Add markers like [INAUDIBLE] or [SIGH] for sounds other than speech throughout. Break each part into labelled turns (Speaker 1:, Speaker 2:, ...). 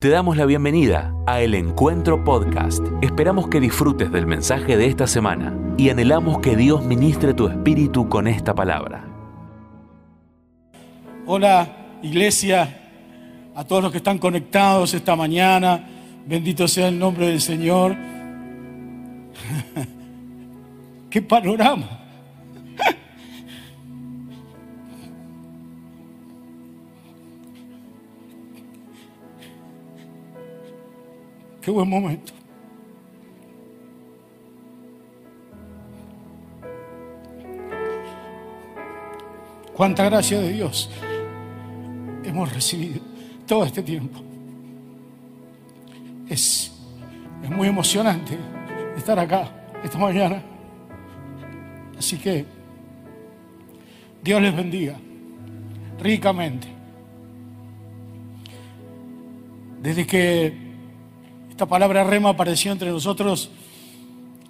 Speaker 1: Te damos la bienvenida a El Encuentro Podcast. Esperamos que disfrutes del mensaje de esta semana y anhelamos que Dios ministre tu espíritu con esta palabra.
Speaker 2: Hola iglesia, a todos los que están conectados esta mañana, bendito sea el nombre del Señor. [LAUGHS] ¡Qué panorama! Qué buen momento. Cuánta gracia de Dios hemos recibido todo este tiempo. Es, es muy emocionante estar acá esta mañana. Así que Dios les bendiga ricamente. Desde que esta palabra rema apareció entre nosotros.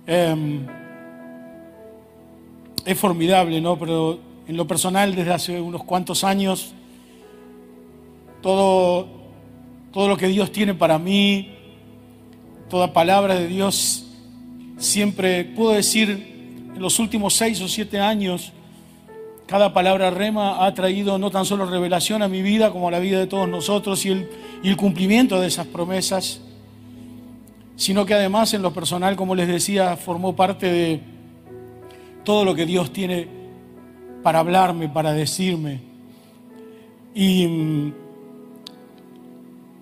Speaker 2: Em, es formidable, ¿no? Pero en lo personal, desde hace unos cuantos años, todo, todo lo que Dios tiene para mí, toda palabra de Dios, siempre puedo decir, en los últimos seis o siete años, cada palabra rema ha traído no tan solo revelación a mi vida como a la vida de todos nosotros y y el cumplimiento de esas promesas sino que además en lo personal, como les decía, formó parte de todo lo que Dios tiene para hablarme, para decirme. Y mm,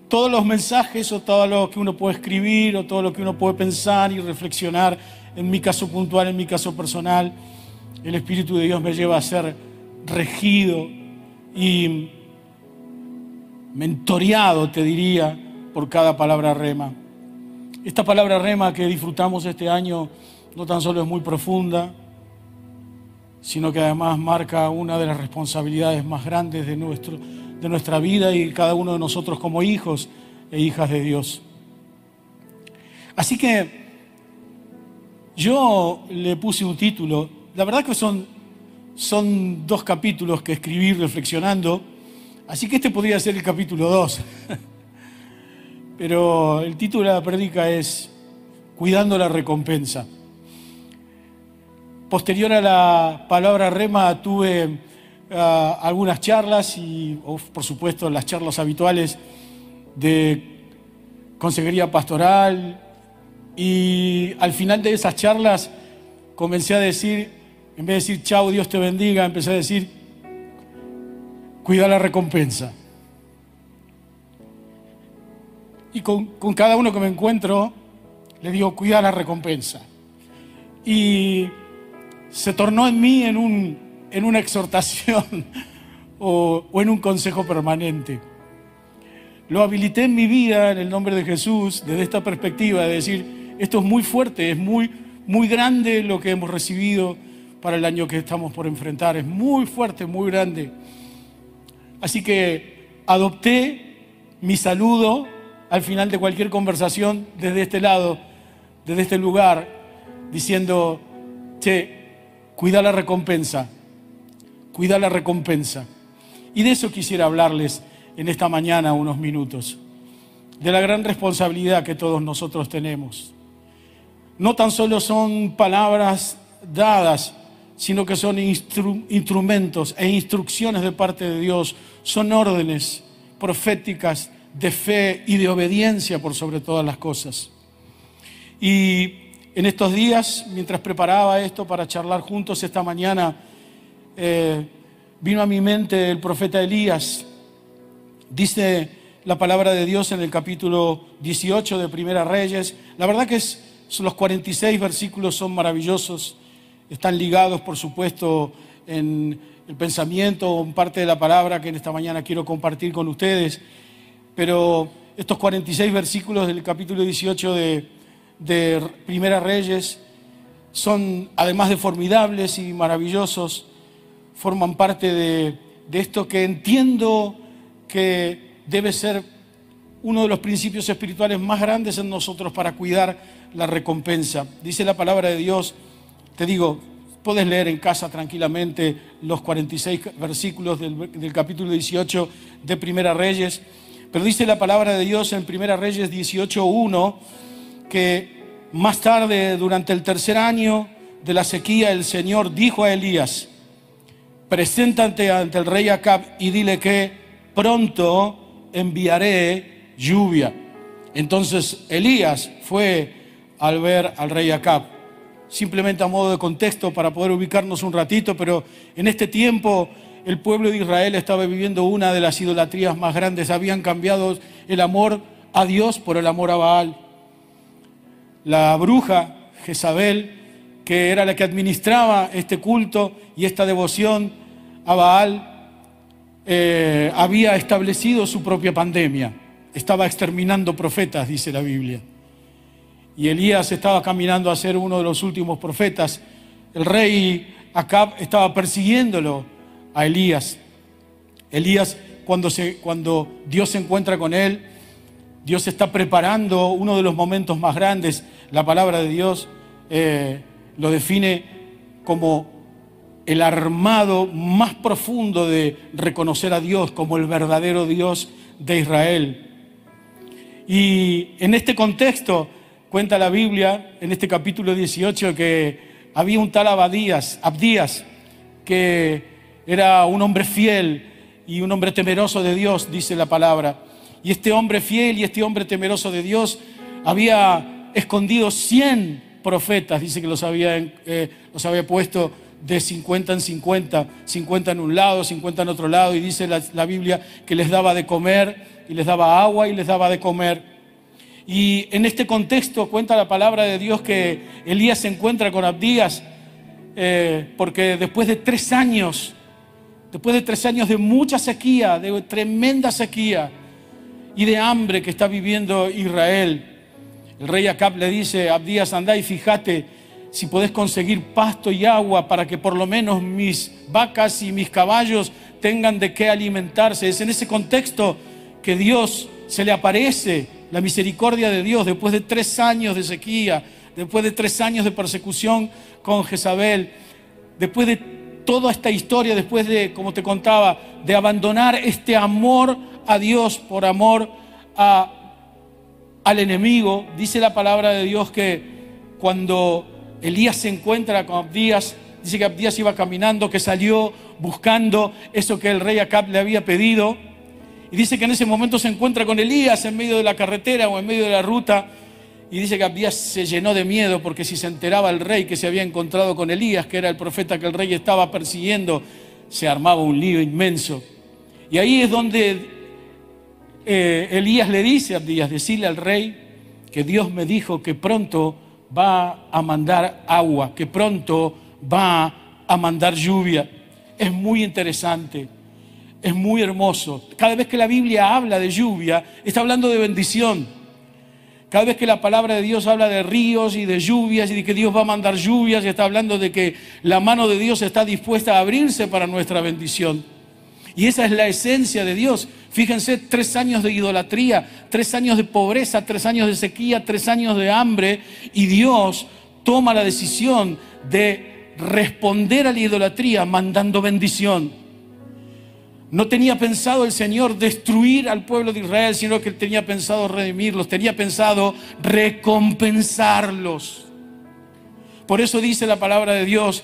Speaker 2: todos los mensajes o todo lo que uno puede escribir o todo lo que uno puede pensar y reflexionar, en mi caso puntual, en mi caso personal, el Espíritu de Dios me lleva a ser regido y mentoreado, te diría, por cada palabra rema. Esta palabra rema que disfrutamos este año no tan solo es muy profunda, sino que además marca una de las responsabilidades más grandes de, nuestro, de nuestra vida y cada uno de nosotros como hijos e hijas de Dios. Así que yo le puse un título, la verdad que son, son dos capítulos que escribí reflexionando, así que este podría ser el capítulo 2. [LAUGHS] pero el título de la predica es Cuidando la recompensa. Posterior a la palabra rema tuve ah, algunas charlas y, por supuesto, las charlas habituales de consejería pastoral y al final de esas charlas comencé a decir, en vez de decir chao, Dios te bendiga, empecé a decir, cuida la recompensa. Y con, cada uno que me encuentro le digo, cuida la recompensa. Y se tornó en mí en, un, en una exhortación [LAUGHS] o, o en un consejo permanente. Lo habilité en mi vida en el nombre de Jesús desde esta perspectiva de decir, esto es muy fuerte, es muy, muy grande lo que hemos recibido para el año que estamos por enfrentar, es muy fuerte, muy grande. Así que adopté mi saludo al final de cualquier conversación desde este lado, desde este lugar, diciendo, che, cuida la recompensa, cuida la recompensa. Y de eso quisiera hablarles en esta mañana unos minutos, de la gran responsabilidad que todos nosotros tenemos. No tan solo son palabras dadas, sino que son instrumentos e instrucciones de parte de Dios, son órdenes proféticas de fe y de obediencia por sobre todas las cosas. Y en estos días, mientras preparaba esto para charlar juntos esta mañana, eh, vino a mi mente el profeta Elías. Dice la palabra de Dios en el capítulo 18 de Primera Reyes. La verdad que es, los 46 versículos son maravillosos, están ligados, por supuesto, en el pensamiento, en parte de la palabra que en esta mañana quiero compartir con ustedes pero estos 46 versículos del capítulo 18 de, Primera Reyes son, además de formidables y maravillosos, forman parte de, de esto que entiendo que debe ser uno de los principios espirituales más grandes en nosotros para cuidar la recompensa. Dice la palabra de Dios, te digo, puedes leer en casa tranquilamente los 46 versículos del, del capítulo 18 de Primera Reyes Pero dice la palabra de Dios en 1 Reyes 18.1 que más tarde, durante el tercer año de la sequía, el Señor dijo a Elías, preséntate ante el rey Acab y dile que pronto enviaré lluvia. Entonces Elías fue al ver al rey Acab. Simplemente a modo de contexto para poder ubicarnos un ratito, pero en este tiempo el pueblo de Israel estaba viviendo una de las idolatrías más grandes. Habían cambiado el amor a Dios por el amor a Baal. La bruja Jezabel, que era la que administraba este culto y esta devoción a Baal, eh, había establecido su propia pandemia. Estaba exterminando profetas, dice la Biblia. Y Elías estaba caminando a ser uno de los últimos profetas. El rey Acab estaba persiguiéndolo a Elías. Elías, cuando, cuando Dios se encuentra con él, Dios está preparando uno de los momentos más grandes. La palabra de Dios eh, lo define como el armado más profundo de reconocer a Dios como el verdadero Dios de Israel. Y en este contexto cuenta la Biblia, en este capítulo 18, que había un tal Abadías, Abdías, que era un hombre fiel y un hombre temeroso de Dios, dice la palabra. Y este hombre fiel y este hombre temeroso de Dios había escondido 100 profetas, dice que los había, eh, los había puesto de 50 en 50, 50 en un lado, 50 en otro lado, y dice la, Biblia que les daba de comer, y les daba agua, y les daba de comer. Y en este contexto cuenta la palabra de Dios que Elías se encuentra con Abdías, eh, porque después de tres años después de tres años de mucha sequía, de tremenda sequía y de hambre que está viviendo Israel, el rey Acab le dice Abdías, anda y fíjate si podés conseguir pasto y agua para que por lo menos mis vacas y mis caballos tengan de qué alimentarse. Es en ese contexto que Dios se le aparece, la misericordia de Dios, después de tres años de sequía, después de tres años de persecución con Jezabel, después de toda esta historia después de, como te contaba, de abandonar este amor a Dios por amor a, al enemigo, dice la palabra de Dios que cuando Elías se encuentra con Abdías, dice que Abdías iba caminando, que salió buscando eso que el rey Acab le había pedido, y dice que en ese momento se encuentra con Elías en medio de la carretera o en medio de la ruta, y dice que Abdías se llenó de miedo porque si se enteraba el rey que se había encontrado con Elías, que era el profeta que el rey estaba persiguiendo, se armaba un lío inmenso. Y ahí es donde eh, Elías le dice a Abdías, decirle al rey que Dios me dijo que pronto va a mandar agua, que pronto va a mandar lluvia. Es muy interesante, es muy hermoso. Cada vez que la Biblia habla de lluvia, está hablando de bendición. Cada vez que la palabra de Dios habla de ríos y de lluvias y de que Dios va a mandar lluvias, está hablando de que la mano de Dios está dispuesta a abrirse para nuestra bendición. Y esa es la esencia de Dios. Fíjense, tres años de idolatría, tres años de pobreza, tres años de sequía, tres años de hambre, y Dios toma la decisión de responder a la idolatría mandando bendición. No tenía pensado el Señor destruir al pueblo de Israel, sino que tenía pensado redimirlos, tenía pensado recompensarlos. Por eso dice la palabra de Dios,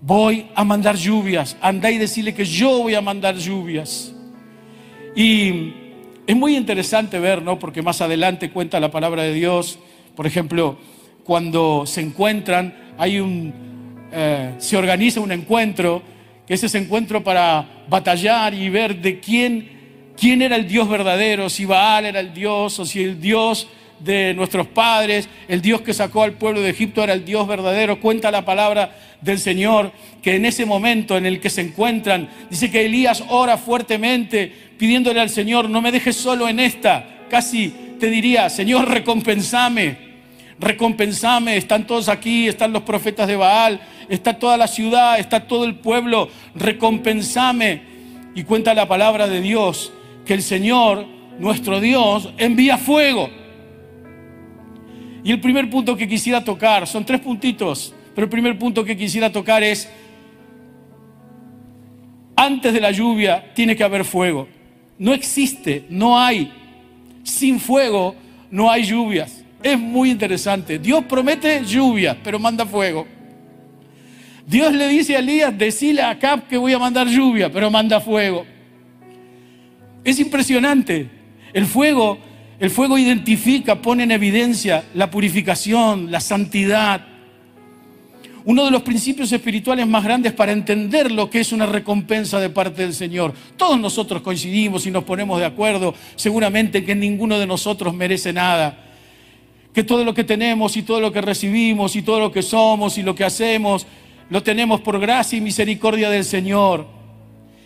Speaker 2: voy a mandar lluvias, andá y decirle que yo voy a mandar lluvias. Y es muy interesante ver, ¿no? Porque más adelante cuenta la palabra de Dios, por ejemplo, cuando se encuentran, hay un, eh, se organiza un encuentro que es ese encuentro para batallar y ver de quién, quién era el Dios verdadero, si Baal era el Dios o si el Dios de nuestros padres, el Dios que sacó al pueblo de Egipto era el Dios verdadero. Cuenta la palabra del Señor que en ese momento en el que se encuentran, dice que Elías ora fuertemente pidiéndole al Señor, no me dejes solo en esta. Casi te diría, Señor, recompensame recompensame, están todos aquí, están los profetas de Baal, está toda la ciudad, está todo el pueblo, recompensame. Y cuenta la palabra de Dios que el Señor, nuestro Dios, envía fuego. Y el primer punto que quisiera tocar, son tres puntitos, pero el primer punto que quisiera tocar es, antes de la lluvia tiene que haber fuego. no existe, no hay. Sin fuego no hay lluvias. Es muy interesante. Dios promete lluvia, pero manda fuego. Dios le dice a Elías, decile a Acab que voy a mandar lluvia, pero manda fuego. Es impresionante. El fuego, el fuego identifica, pone en evidencia la purificación, la santidad. Uno de los principios espirituales más grandes para entender lo que es una recompensa de parte del Señor. Todos nosotros coincidimos y nos ponemos de acuerdo, seguramente que ninguno de nosotros merece nada que todo lo que tenemos y todo lo que recibimos y todo lo que somos y lo que hacemos, lo tenemos por gracia y misericordia del Señor.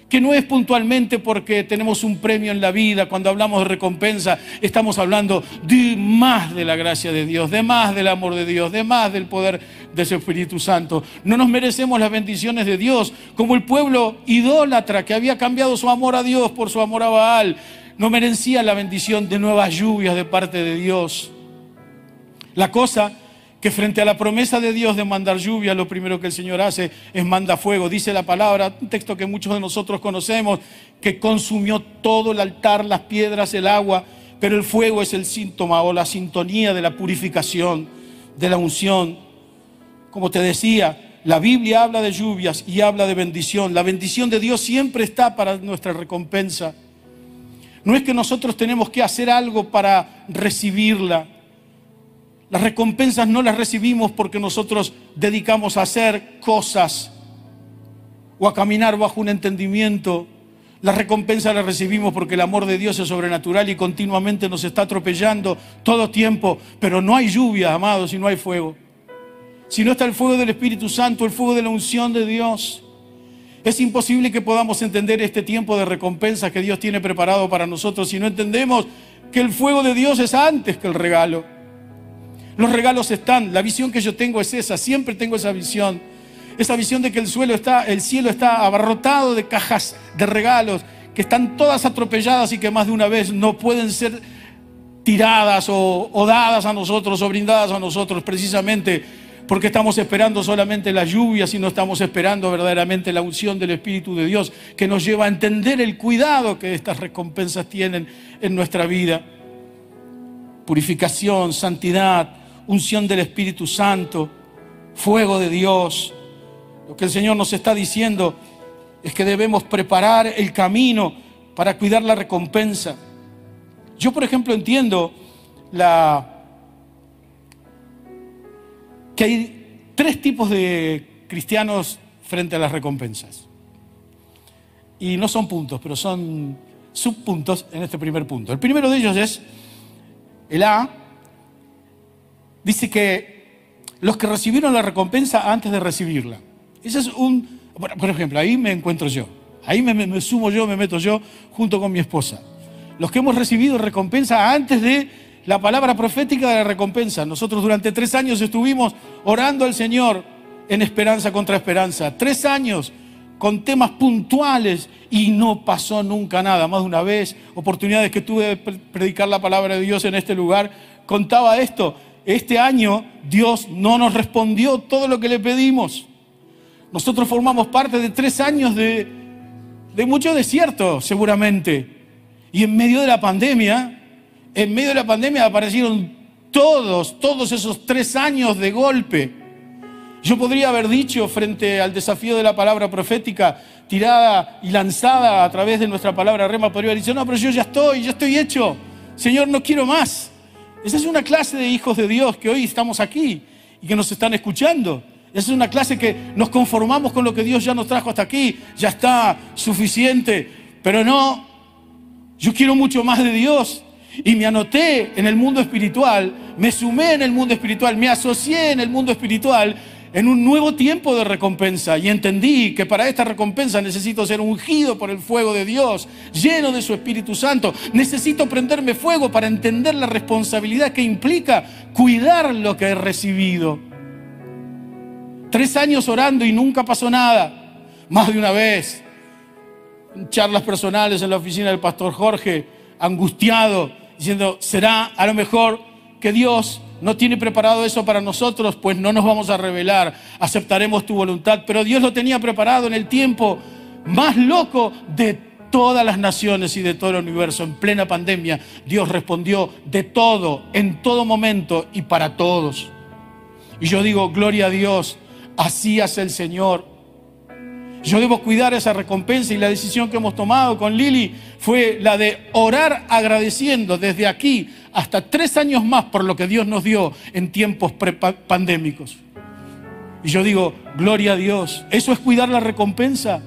Speaker 2: Que no es puntualmente porque tenemos un premio en la vida, cuando hablamos de recompensa, estamos hablando de más de la gracia de Dios, de más del amor de Dios, de más del poder de su Espíritu Santo. No nos merecemos las bendiciones de Dios, como el pueblo idólatra que había cambiado su amor a Dios por su amor a Baal, no merecía la bendición de nuevas lluvias de parte de Dios. La cosa que frente a la promesa de Dios de mandar lluvia, lo primero que el Señor hace es manda fuego. Dice la palabra, un texto que muchos de nosotros conocemos, que consumió todo el altar, las piedras, el agua, pero el fuego es el síntoma o la sintonía de la purificación, de la unción. Como te decía, la Biblia habla de lluvias y habla de bendición. La bendición de Dios siempre está para nuestra recompensa. No es que nosotros tenemos que hacer algo para recibirla. Las recompensas no las recibimos porque nosotros dedicamos a hacer cosas o a caminar bajo un entendimiento. Las recompensas las recibimos porque el amor de Dios es sobrenatural y continuamente nos está atropellando todo tiempo. Pero no hay lluvia, amados, y no hay fuego. Si no está el fuego del Espíritu Santo, el fuego de la unción de Dios. Es imposible que podamos entender este tiempo de recompensa que Dios tiene preparado para nosotros si no entendemos que el fuego de Dios es antes que el regalo. Los regalos están, la visión que yo tengo es esa, siempre tengo esa visión. Esa visión de que el, suelo está, el cielo está abarrotado de cajas de regalos que están todas atropelladas y que más de una vez no pueden ser tiradas o, dadas a nosotros o brindadas a nosotros precisamente porque estamos esperando solamente las lluvias y no estamos esperando verdaderamente la unción del Espíritu de Dios que nos lleva a entender el cuidado que estas recompensas tienen en nuestra vida. Purificación, santidad, unción del Espíritu Santo, fuego de Dios. Lo que el Señor nos está diciendo es que debemos preparar el camino para cuidar la recompensa. Yo, por ejemplo, entiendo que hay tres tipos de cristianos frente a las recompensas. Y no son puntos, pero son subpuntos en este primer punto. El primero de ellos es el A, dice que los que recibieron la recompensa antes de recibirla. Ese es un, por ejemplo, ahí me encuentro yo. Ahí me, sumo yo, me meto yo junto con mi esposa. Los que hemos recibido recompensa antes de la palabra profética de la recompensa. Nosotros durante tres años estuvimos orando al Señor en esperanza contra esperanza. Tres años con temas puntuales y no pasó nunca nada. Más de una vez, oportunidades que tuve de predicar la palabra de Dios en este lugar, contaba esto este año Dios no nos respondió todo lo que le pedimos. Nosotros formamos parte de tres años de, mucho desierto, seguramente. Y en medio de la pandemia, en medio de la pandemia aparecieron todos, todos esos tres años de golpe. Yo podría haber dicho frente al desafío de la palabra profética tirada y lanzada a través de nuestra palabra rema, podría haber dicho, no, pero yo ya estoy, ya estoy hecho. Señor, no quiero más. Esa es una clase de hijos de Dios que hoy estamos aquí y que nos están escuchando. Esa es una clase que nos conformamos con lo que Dios ya nos trajo hasta aquí. Ya está suficiente. Pero no, yo quiero mucho más de Dios. Y me anoté en el mundo espiritual, me sumé en el mundo espiritual, me asocié en el mundo espiritual en un nuevo tiempo de recompensa y entendí que para esta recompensa necesito ser ungido por el fuego de Dios, lleno de su Espíritu Santo. Necesito prenderme fuego para entender la responsabilidad que implica cuidar lo que he recibido. Tres años orando y nunca pasó nada. Más de una vez, en charlas personales en la oficina del pastor Jorge, angustiado, diciendo, será a lo mejor que Dios no tiene preparado eso para nosotros, pues no nos vamos a revelar, aceptaremos tu voluntad. Pero Dios lo tenía preparado en el tiempo más loco de todas las naciones y de todo el universo. En plena pandemia, Dios respondió de todo, en todo momento y para todos. Y yo digo, gloria a Dios, así hace el Señor. Yo debo cuidar esa recompensa y la decisión que hemos tomado con Lili fue la de orar agradeciendo desde aquí hasta tres años más por lo que Dios nos dio en tiempos pandémicos. Y yo digo, gloria a Dios, eso es cuidar la recompensa.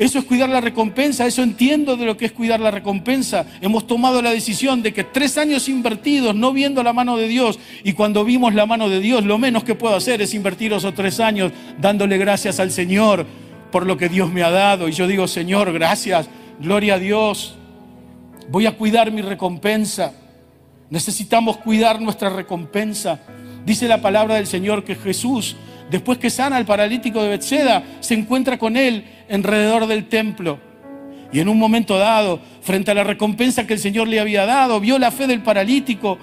Speaker 2: Eso es cuidar la recompensa, eso entiendo de lo que es cuidar la recompensa. Hemos tomado la decisión de que tres años invertidos, no viendo la mano de Dios, y cuando vimos la mano de Dios, lo menos que puedo hacer es invertir esos tres años dándole gracias al Señor por lo que Dios me ha dado. Y yo digo, Señor, gracias, gloria a Dios. Voy a cuidar mi recompensa. Necesitamos cuidar nuestra recompensa. Dice la palabra del Señor que Jesús Después que sana al paralítico de Bethseda, se encuentra con él alrededor del templo. Y en un momento dado, frente a la recompensa que el Señor le había dado, vio la fe del paralítico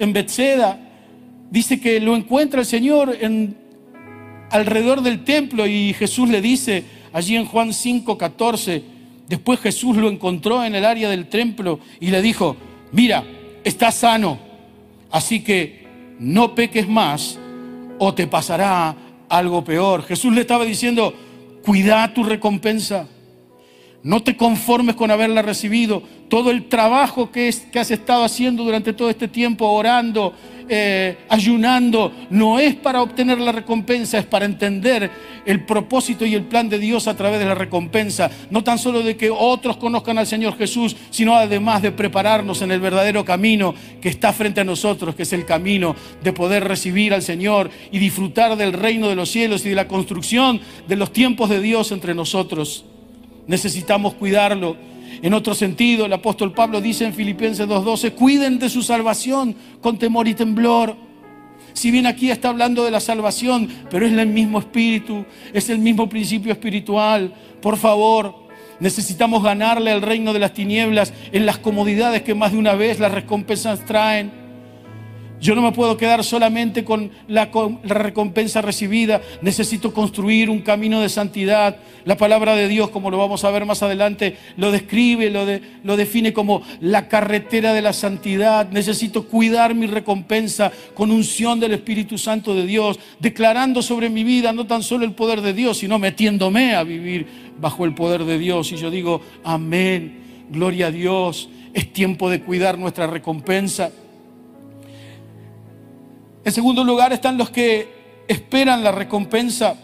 Speaker 2: en Bethseda. Dice que lo encuentra el Señor en, alrededor del templo y Jesús le dice allí en Juan 5, 14, después Jesús lo encontró en el área del templo y le dijo, mira, estás sano, así que no peques más o te pasará algo peor. Jesús le estaba diciendo, cuida tu recompensa. No te conformes con haberla recibido. Todo el trabajo que, que has estado haciendo durante todo este tiempo, orando, eh, ayunando, no es para obtener la recompensa, es para entender el propósito y el plan de Dios a través de la recompensa. No tan solo de que otros conozcan al Señor Jesús, sino además de prepararnos en el verdadero camino que está frente a nosotros, que es el camino de poder recibir al Señor y disfrutar del reino de los cielos y de la construcción de los tiempos de Dios entre nosotros. Necesitamos cuidarlo en otro sentido, el apóstol Pablo dice en Filipenses 2.12, cuiden de su salvación con temor y temblor. Si bien aquí está hablando de la salvación, pero es el mismo espíritu, es el mismo principio espiritual. Por favor, necesitamos ganarle al reino de las tinieblas en las comodidades que más de una vez las recompensas traen. Yo no me puedo quedar solamente con la, recompensa recibida. Necesito construir un camino de santidad. La palabra de Dios, como lo vamos a ver más adelante, lo describe, lo, lo define como la carretera de la santidad. Necesito cuidar mi recompensa con unción del Espíritu Santo de Dios, declarando sobre mi vida no tan solo el poder de Dios, sino metiéndome a vivir bajo el poder de Dios. Y yo digo, amén, gloria a Dios. Es tiempo de cuidar nuestra recompensa. En segundo lugar están los que esperan la recompensa,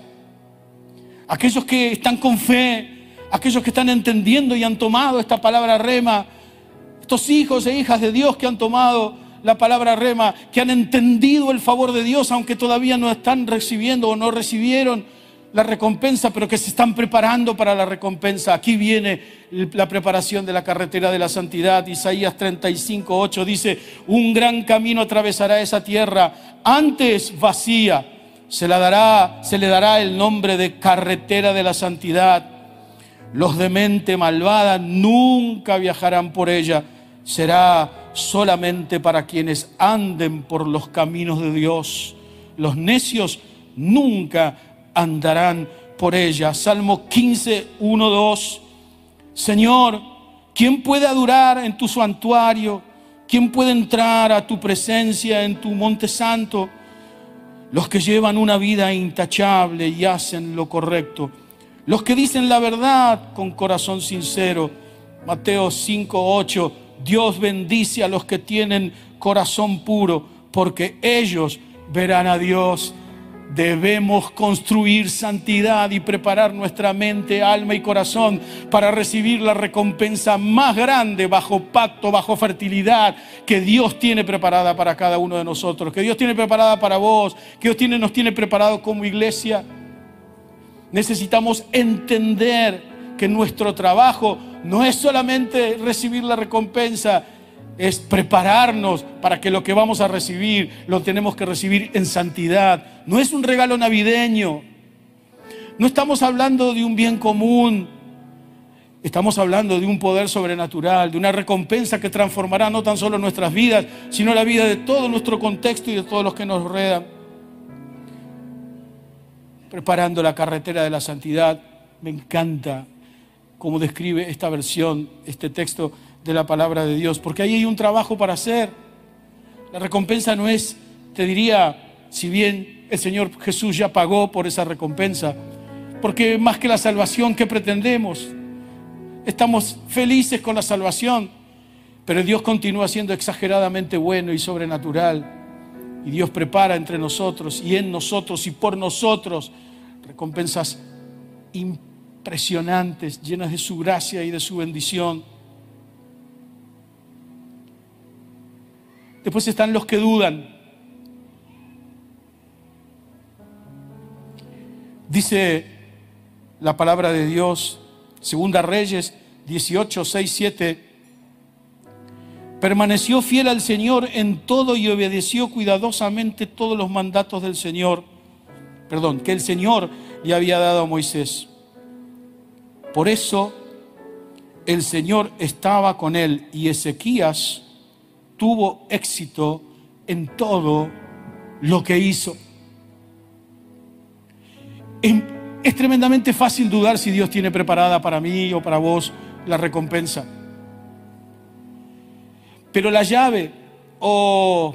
Speaker 2: aquellos que están con fe, aquellos que están entendiendo y han tomado esta palabra rema, estos hijos e hijas de Dios que han tomado la palabra rema, que han entendido el favor de Dios, aunque todavía no están recibiendo o no recibieron la recompensa, pero que se están preparando para la recompensa. Aquí viene la preparación de la carretera de la santidad. Isaías 35, 8 dice, un gran camino atravesará esa tierra, antes vacía, se, la dará, se le dará el nombre de carretera de la santidad. Los de mente malvada nunca viajarán por ella, será solamente para quienes anden por los caminos de Dios. Los necios nunca andarán por ella. Salmo 15, 1, 2. Señor, ¿quién puede adorar en tu santuario? ¿Quién puede entrar a tu presencia en tu monte santo? Los que llevan una vida intachable y hacen lo correcto. Los que dicen la verdad con corazón sincero. Mateo 5, 8. Dios bendice a los que tienen corazón puro, porque ellos verán a Dios. Debemos construir santidad y preparar nuestra mente, alma y corazón para recibir la recompensa más grande bajo pacto, bajo fertilidad que Dios tiene preparada para cada uno de nosotros, que Dios tiene preparada para vos, que Dios tiene, nos tiene preparado como iglesia. Necesitamos entender que nuestro trabajo no es solamente recibir la recompensa, es prepararnos para que lo que vamos a recibir lo tenemos que recibir en santidad. No es un regalo navideño. No estamos hablando de un bien común. Estamos hablando de un poder sobrenatural, de una recompensa que transformará no tan solo nuestras vidas, sino la vida de todo nuestro contexto y de todos los que nos rodean. Preparando la carretera de la santidad, me encanta como describe esta versión, este texto de la palabra de Dios, porque ahí hay un trabajo para hacer. La recompensa no es, te diría, si bien el Señor Jesús ya pagó por esa recompensa, porque más que la salvación, ¿qué pretendemos? Estamos felices con la salvación, pero Dios continúa siendo exageradamente bueno y sobrenatural. Y Dios prepara entre nosotros y en nosotros y por nosotros recompensas impresionantes, llenas de su gracia y de su bendición. Después están los que dudan. Dice la palabra de Dios, Segunda Reyes 18, 6, 7. Permaneció fiel al Señor en todo y obedeció cuidadosamente todos los mandatos del Señor. Perdón, que el Señor le había dado a Moisés. Por eso el Señor estaba con él y Ezequías tuvo éxito en todo lo que hizo. Es, tremendamente fácil dudar si Dios tiene preparada para mí o para vos la recompensa. Pero la llave o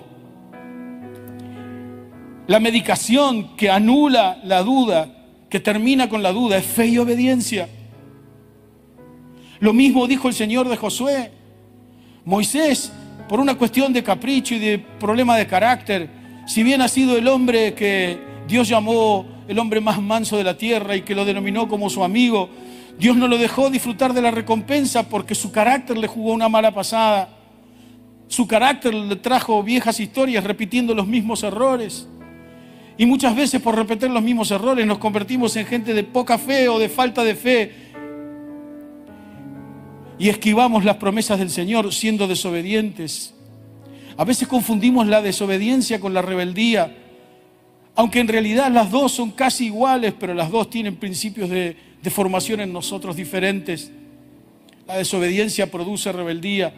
Speaker 2: la medicación que anula la duda, que termina con la duda, es fe y obediencia. Lo mismo dijo el Señor de Josué. Moisés, por una cuestión de capricho y de problema de carácter, si bien ha sido el hombre que Dios llamó el hombre más manso de la tierra y que lo denominó como su amigo, Dios no lo dejó disfrutar de la recompensa porque su carácter le jugó una mala pasada. Su carácter le trajo viejas historias repitiendo los mismos errores. Y muchas veces por repetir los mismos errores nos convertimos en gente de poca fe o de falta de fe y esquivamos las promesas del Señor siendo desobedientes. A veces confundimos la desobediencia con la rebeldía, aunque en realidad las dos son casi iguales, pero las dos tienen principios de, formación en nosotros diferentes. La desobediencia produce rebeldía,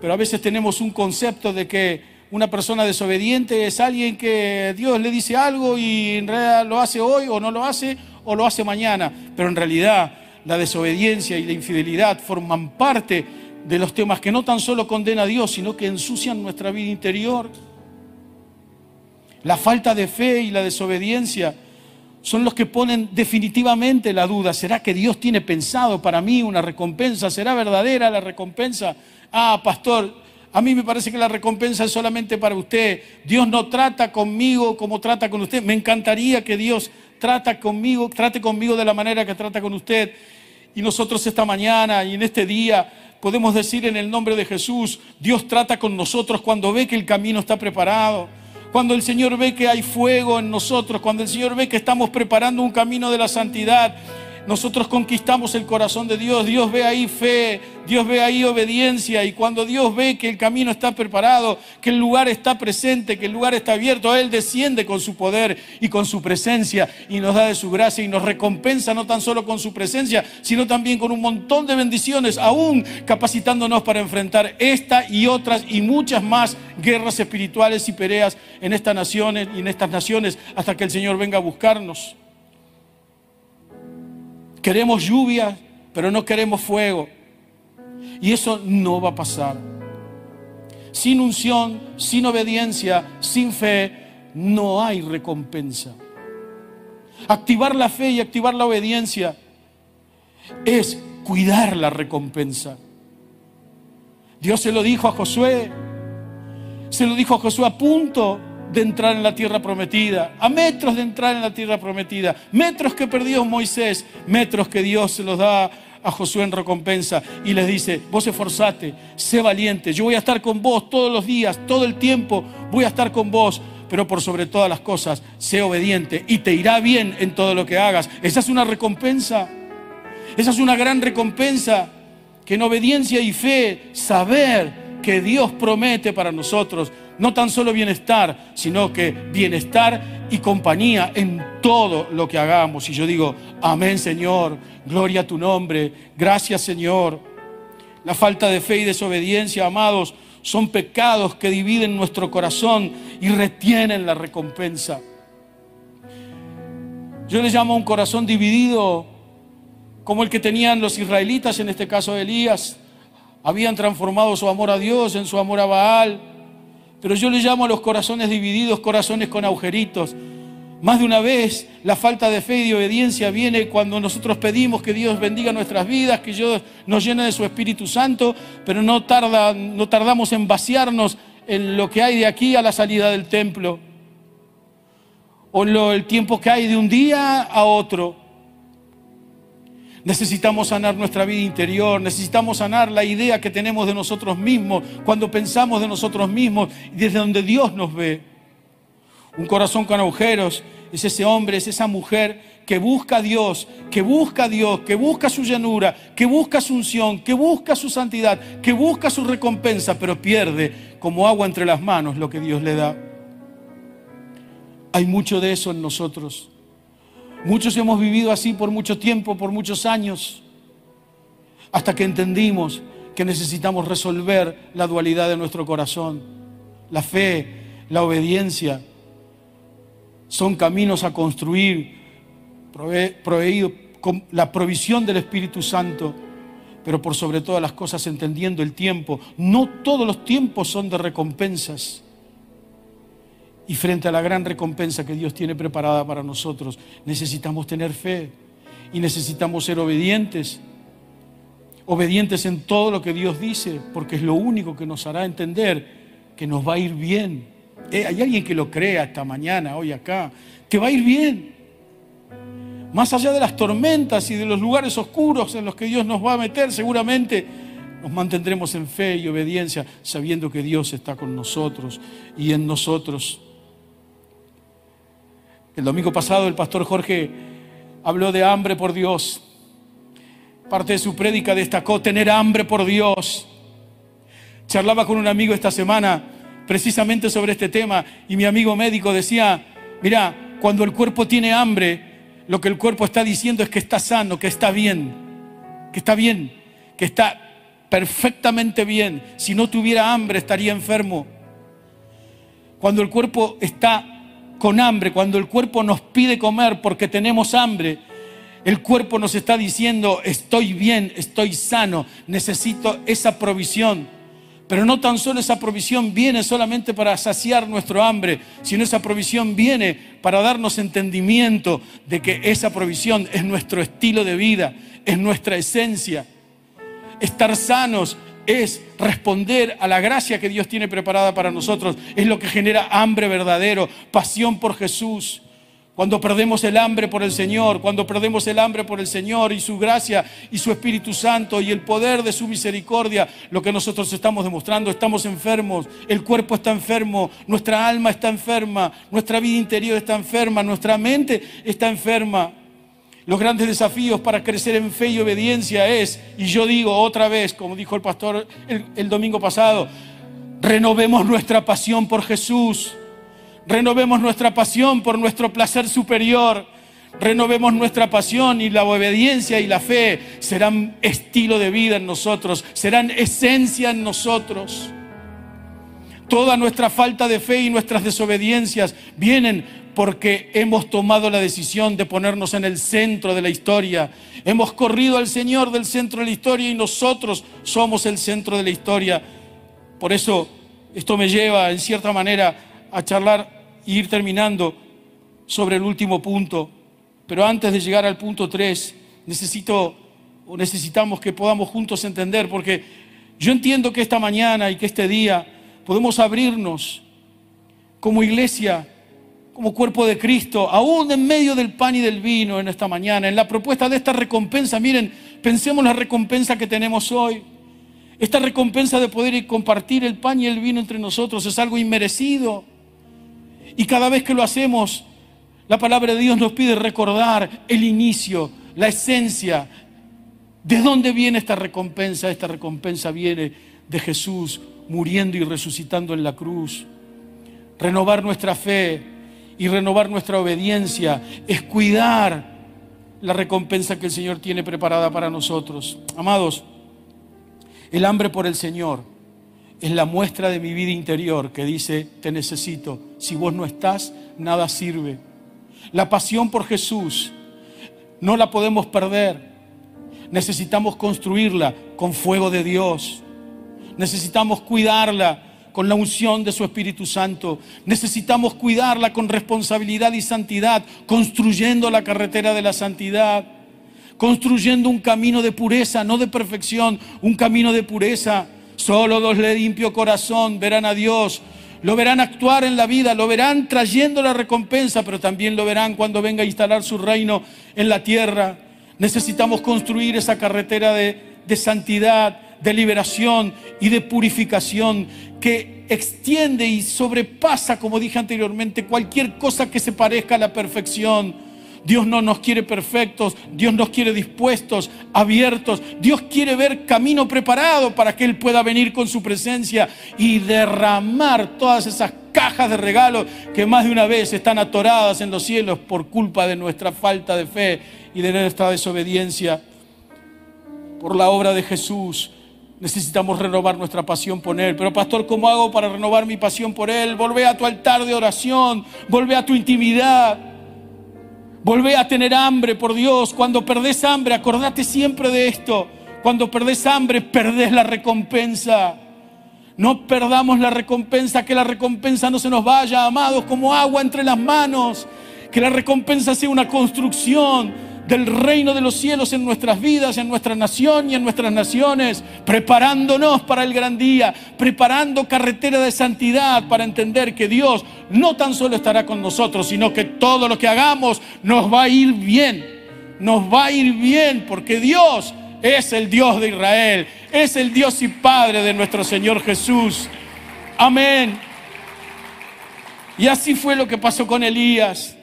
Speaker 2: pero a veces tenemos un concepto de que una persona desobediente es alguien que Dios le dice algo y en realidad lo hace hoy o no lo hace o lo hace mañana, pero en realidad la desobediencia y la infidelidad forman parte de los temas que no tan solo condena a Dios, sino que ensucian nuestra vida interior. La falta de fe y la desobediencia son los que ponen definitivamente la duda. ¿Será que Dios tiene pensado para mí una recompensa? ¿Será verdadera la recompensa? Ah, pastor, a mí me parece que la recompensa es solamente para usted. Dios no trata conmigo como trata con usted. Me encantaría que Dios trata conmigo, trate conmigo de la manera que trata con usted. Y nosotros esta mañana y en este día podemos decir en el nombre de Jesús, Dios trata con nosotros cuando ve que el camino está preparado. Cuando el Señor ve que hay fuego en nosotros, cuando el Señor ve que estamos preparando un camino de la santidad, nosotros conquistamos el corazón de Dios. Dios ve ahí fe, Dios ve ahí obediencia. Y cuando Dios ve que el camino está preparado, que el lugar está presente, que el lugar está abierto, Él desciende con su poder y con su presencia y nos da de su gracia y nos recompensa no tan solo con su presencia, sino también con un montón de bendiciones, aún capacitándonos para enfrentar esta y otras y muchas más guerras espirituales y peleas en estas naciones y en estas naciones hasta que el Señor venga a buscarnos. Queremos lluvia, pero no queremos fuego. Y eso no va a pasar. Sin unción, sin obediencia, sin fe, no hay recompensa. Activar la fe y activar la obediencia es cuidar la recompensa. Dios se lo dijo a Josué, se lo dijo a Josué a punto de entrar en la tierra prometida, a metros de entrar en la tierra prometida, metros que perdió Moisés, metros que Dios se los da a Josué en recompensa y les dice, vos esforzate, sé valiente, yo voy a estar con vos todos los días, todo el tiempo voy a estar con vos, pero por sobre todas las cosas, sé obediente y te irá bien en todo lo que hagas. Esa es una recompensa, esa es una gran recompensa, que en obediencia y fe, saber que Dios promete para nosotros no tan solo bienestar, sino que bienestar y compañía en todo lo que hagamos. Y yo digo, amén Señor, gloria a tu nombre, gracias Señor. La falta de fe y desobediencia, amados, son pecados que dividen nuestro corazón y retienen la recompensa. Yo le llamo a un corazón dividido como el que tenían los israelitas, en este caso Elías. Habían transformado su amor a Dios en su amor a Baal. Pero yo le llamo a los corazones divididos corazones con agujeritos. Más de una vez la falta de fe y de obediencia viene cuando nosotros pedimos que Dios bendiga nuestras vidas, que Dios nos llene de su Espíritu Santo, pero no, tarda, no tardamos en vaciarnos en lo que hay de aquí a la salida del templo, o lo, el tiempo que hay de un día a otro. Necesitamos sanar nuestra vida interior, necesitamos sanar la idea que tenemos de nosotros mismos, cuando pensamos de nosotros mismos, desde donde Dios nos ve. Un corazón con agujeros es ese hombre, es esa mujer que busca a Dios, que busca a Dios, que busca su llanura, que busca su unción, que busca su santidad, que busca su recompensa, pero pierde como agua entre las manos lo que Dios le da. Hay mucho de eso en nosotros. Muchos hemos vivido así por mucho tiempo, por muchos años, hasta que entendimos que necesitamos resolver la dualidad de nuestro corazón. La fe, la obediencia, son caminos a construir, proveído con la provisión del Espíritu Santo, pero por sobre todas las cosas entendiendo el tiempo. No todos los tiempos son de recompensas. Y frente a la gran recompensa que Dios tiene preparada para nosotros, necesitamos tener fe y necesitamos ser obedientes. Obedientes en todo lo que Dios dice, porque es lo único que nos hará entender que nos va a ir bien. Eh, hay alguien que lo crea esta mañana, hoy acá, que va a ir bien. Más allá de las tormentas y de los lugares oscuros en los que Dios nos va a meter, seguramente nos mantendremos en fe y obediencia, sabiendo que Dios está con nosotros y en nosotros. El domingo pasado el pastor Jorge habló de hambre por Dios. Parte de su prédica destacó tener hambre por Dios. Charlaba con un amigo esta semana precisamente sobre este tema y mi amigo médico decía, mira, cuando el cuerpo tiene hambre, lo que el cuerpo está diciendo es que está sano, que está bien, que está bien, que está perfectamente bien. Si no tuviera hambre estaría enfermo. Cuando el cuerpo está con hambre, cuando el cuerpo nos pide comer porque tenemos hambre, el cuerpo nos está diciendo, estoy bien, estoy sano, necesito esa provisión. Pero no tan solo esa provisión viene solamente para saciar nuestro hambre, sino esa provisión viene para darnos entendimiento de que esa provisión es nuestro estilo de vida, es nuestra esencia. Estar sanos es responder a la gracia que Dios tiene preparada para nosotros. Es lo que genera hambre verdadero, pasión por Jesús. Cuando perdemos el hambre por el Señor, cuando perdemos el hambre por el Señor y su gracia y su Espíritu Santo y el poder de su misericordia, lo que nosotros estamos demostrando, estamos enfermos, el cuerpo está enfermo, nuestra alma está enferma, nuestra vida interior está enferma, nuestra mente está enferma. Los grandes desafíos para crecer en fe y obediencia es, y yo digo otra vez, como dijo el pastor el, domingo pasado, renovemos nuestra pasión por Jesús, renovemos nuestra pasión por nuestro placer superior, renovemos nuestra pasión y la obediencia y la fe serán estilo de vida en nosotros, serán esencia en nosotros. Toda nuestra falta de fe y nuestras desobediencias vienen porque hemos tomado la decisión de ponernos en el centro de la historia. Hemos corrido al Señor del centro de la historia y nosotros somos el centro de la historia. Por eso esto me lleva, en cierta manera, a charlar e ir terminando sobre el último punto. Pero antes de llegar al punto 3, necesito o necesitamos que podamos juntos entender, porque yo entiendo que esta mañana y que este día podemos abrirnos como iglesia como cuerpo de Cristo, aún en medio del pan y del vino en esta mañana, en la propuesta de esta recompensa. Miren, pensemos la recompensa que tenemos hoy. Esta recompensa de poder compartir el pan y el vino entre nosotros es algo inmerecido. Y cada vez que lo hacemos, la palabra de Dios nos pide recordar el inicio, la esencia. ¿De dónde viene esta recompensa? Esta recompensa viene de Jesús muriendo y resucitando en la cruz. Renovar nuestra fe, y renovar nuestra obediencia, es cuidar la recompensa que el Señor tiene preparada para nosotros. Amados, el hambre por el Señor es la muestra de mi vida interior que dice, te necesito. Si vos no estás, nada sirve. La pasión por Jesús no la podemos perder. Necesitamos construirla con fuego de Dios. Necesitamos cuidarla con la unción de su Espíritu Santo. Necesitamos cuidarla con responsabilidad y santidad, construyendo la carretera de la santidad, construyendo un camino de pureza, no de perfección, un camino de pureza. Solo los de limpio corazón verán a Dios, lo verán actuar en la vida, lo verán trayendo la recompensa, pero también lo verán cuando venga a instalar su reino en la tierra. Necesitamos construir esa carretera de, de santidad, de liberación y de purificación que extiende y sobrepasa, como dije anteriormente, cualquier cosa que se parezca a la perfección. Dios no nos quiere perfectos, Dios nos quiere dispuestos, abiertos. Dios quiere ver camino preparado para que Él pueda venir con su presencia y derramar todas esas cajas de regalos que más de una vez están atoradas en los cielos por culpa de nuestra falta de fe y de nuestra desobediencia. Por la obra de Jesús, Necesitamos renovar nuestra pasión por Él. Pero pastor, ¿cómo hago para renovar mi pasión por Él? Volvé a tu altar de oración, volvé a tu intimidad, volvé a tener hambre por Dios. Cuando perdés hambre, acordate siempre de esto. Cuando perdés hambre, perdés la recompensa. No perdamos la recompensa, que la recompensa no se nos vaya, amados, como agua entre las manos. Que la recompensa sea una construcción, del reino de los cielos en nuestras vidas, en nuestra nación y en nuestras naciones, preparándonos para el gran día, preparando carretera de santidad para entender que Dios no tan solo estará con nosotros, sino que todo lo que hagamos nos va a ir bien, nos va a ir bien, porque Dios es el Dios de Israel, es el Dios y Padre de nuestro Señor Jesús. Amén. Y así fue lo que pasó con Elías.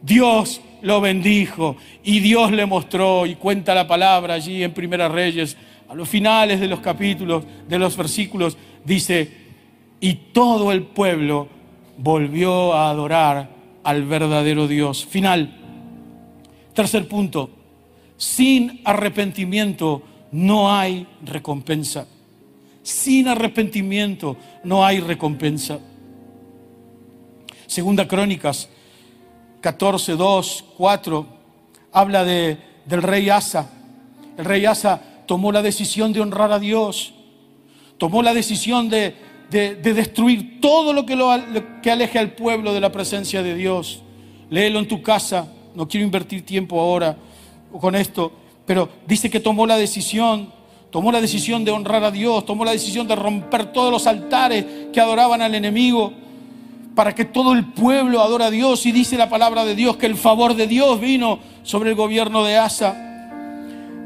Speaker 2: Dios lo bendijo y Dios le mostró y cuenta la palabra allí en Primera Reyes, a los finales de los capítulos, de los versículos, dice, y todo el pueblo volvió a adorar al verdadero Dios. Final. Tercer punto, sin arrepentimiento no hay recompensa. Sin arrepentimiento no hay recompensa. Segunda Crónicas 14, 2, 4, habla de, del rey Asa. El rey Asa tomó la decisión de honrar a Dios, tomó la decisión de, de, destruir todo lo que, lo que aleje al pueblo de la presencia de Dios. Léelo en tu casa, no quiero invertir tiempo ahora con esto, pero dice que tomó la decisión, tomó la decisión de honrar a Dios, tomó la decisión de romper todos los altares que adoraban al enemigo para que todo el pueblo adore a Dios y dice la palabra de Dios que el favor de Dios vino sobre el gobierno de Asa.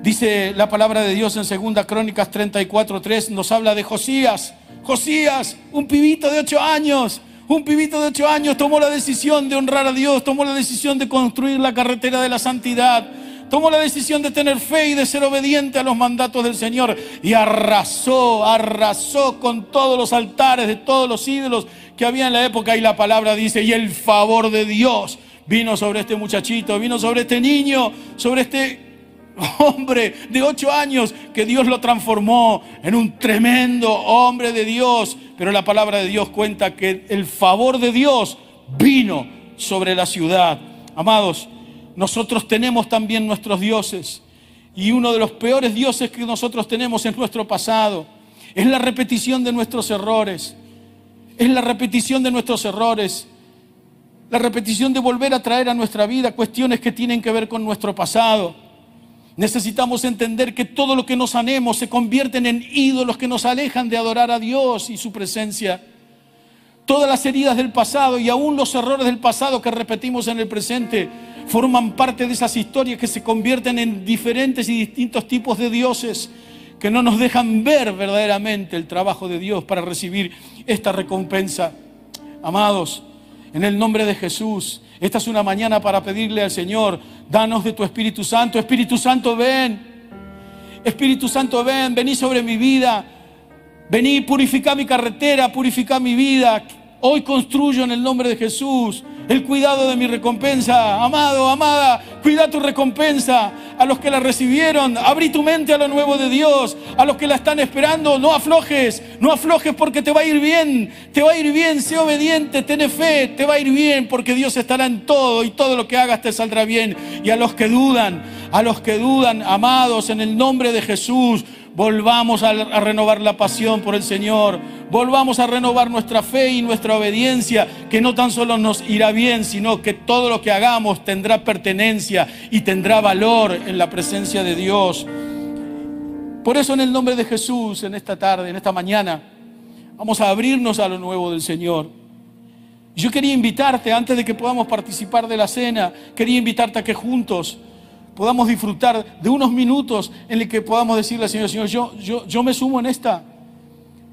Speaker 2: Dice la palabra de Dios en 2 Crónicas 34, 3, nos habla de Josías. Josías, un pibito de ocho años, un pibito de ocho años tomó la decisión de honrar a Dios, tomó la decisión de construir la carretera de la santidad, tomó la decisión de tener fe y de ser obediente a los mandatos del Señor y arrasó, arrasó con todos los altares de todos los ídolos que había en la época y la palabra dice, y el favor de Dios vino sobre este muchachito, vino sobre este niño, sobre este hombre de ocho años que Dios lo transformó en un tremendo hombre de Dios. Pero la palabra de Dios cuenta que el favor de Dios vino sobre la ciudad. Amados, nosotros tenemos también nuestros dioses. Y uno de los peores dioses que nosotros tenemos es nuestro pasado. Es la repetición de nuestros errores. Es la repetición de nuestros errores, la repetición de volver a traer a nuestra vida cuestiones que tienen que ver con nuestro pasado. Necesitamos entender que todo lo que nos anhemos se convierten en ídolos que nos alejan de adorar a Dios y su presencia. Todas las heridas del pasado y aún los errores del pasado que repetimos en el presente forman parte de esas historias que se convierten en diferentes y distintos tipos de dioses que no nos dejan ver verdaderamente el trabajo de Dios para recibir esta recompensa. Amados, en el nombre de Jesús, esta es una mañana para pedirle al Señor, danos de tu Espíritu Santo. Espíritu Santo, ven. Espíritu Santo, ven, vení sobre mi vida. Vení, purifica mi carretera, purifica mi vida. Hoy construyo en el nombre de Jesús el cuidado de mi recompensa. Amado, amada, cuida tu recompensa. A los que la recibieron, abrí tu mente a lo nuevo de Dios. A los que la están esperando, no aflojes, no aflojes porque te va a ir bien. Te va a ir bien, sé obediente, ten fe, te va a ir bien porque Dios estará en todo y todo lo que hagas te saldrá bien. Y a los que dudan, a los que dudan, amados, en el nombre de Jesús, volvamos a, renovar la pasión por el Señor, volvamos a renovar nuestra fe y nuestra obediencia, que no tan solo nos irá bien, sino que todo lo que hagamos tendrá pertenencia y tendrá valor en la presencia de Dios. Por eso en el nombre de Jesús, en esta tarde, en esta mañana, vamos a abrirnos a lo nuevo del Señor. Yo quería invitarte, antes de que podamos participar de la cena, quería invitarte a que juntos podamos disfrutar de unos minutos en el que podamos decirle al Señor, Señor, yo, yo, yo me sumo en esta.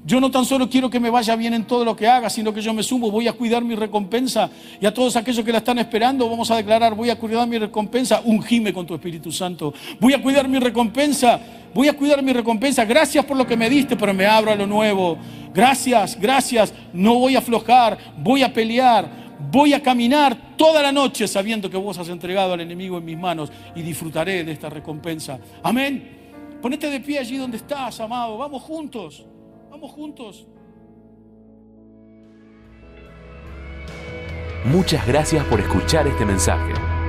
Speaker 2: Yo no tan solo quiero que me vaya bien en todo lo que haga, sino que yo me sumo, voy a cuidar mi recompensa. Y a todos aquellos que la están esperando, vamos a declarar, voy a cuidar mi recompensa, ungime con tu Espíritu Santo. Voy a cuidar mi recompensa, voy a cuidar mi recompensa. Gracias por lo que me diste, pero me abro a lo nuevo. Gracias, gracias. No voy a aflojar, voy a pelear voy a caminar toda la noche sabiendo que vos has entregado al enemigo en mis manos y disfrutaré de esta recompensa. Amén. Ponete de pie allí donde estás, amado. Vamos juntos. Vamos juntos.
Speaker 1: Muchas gracias por escuchar este mensaje.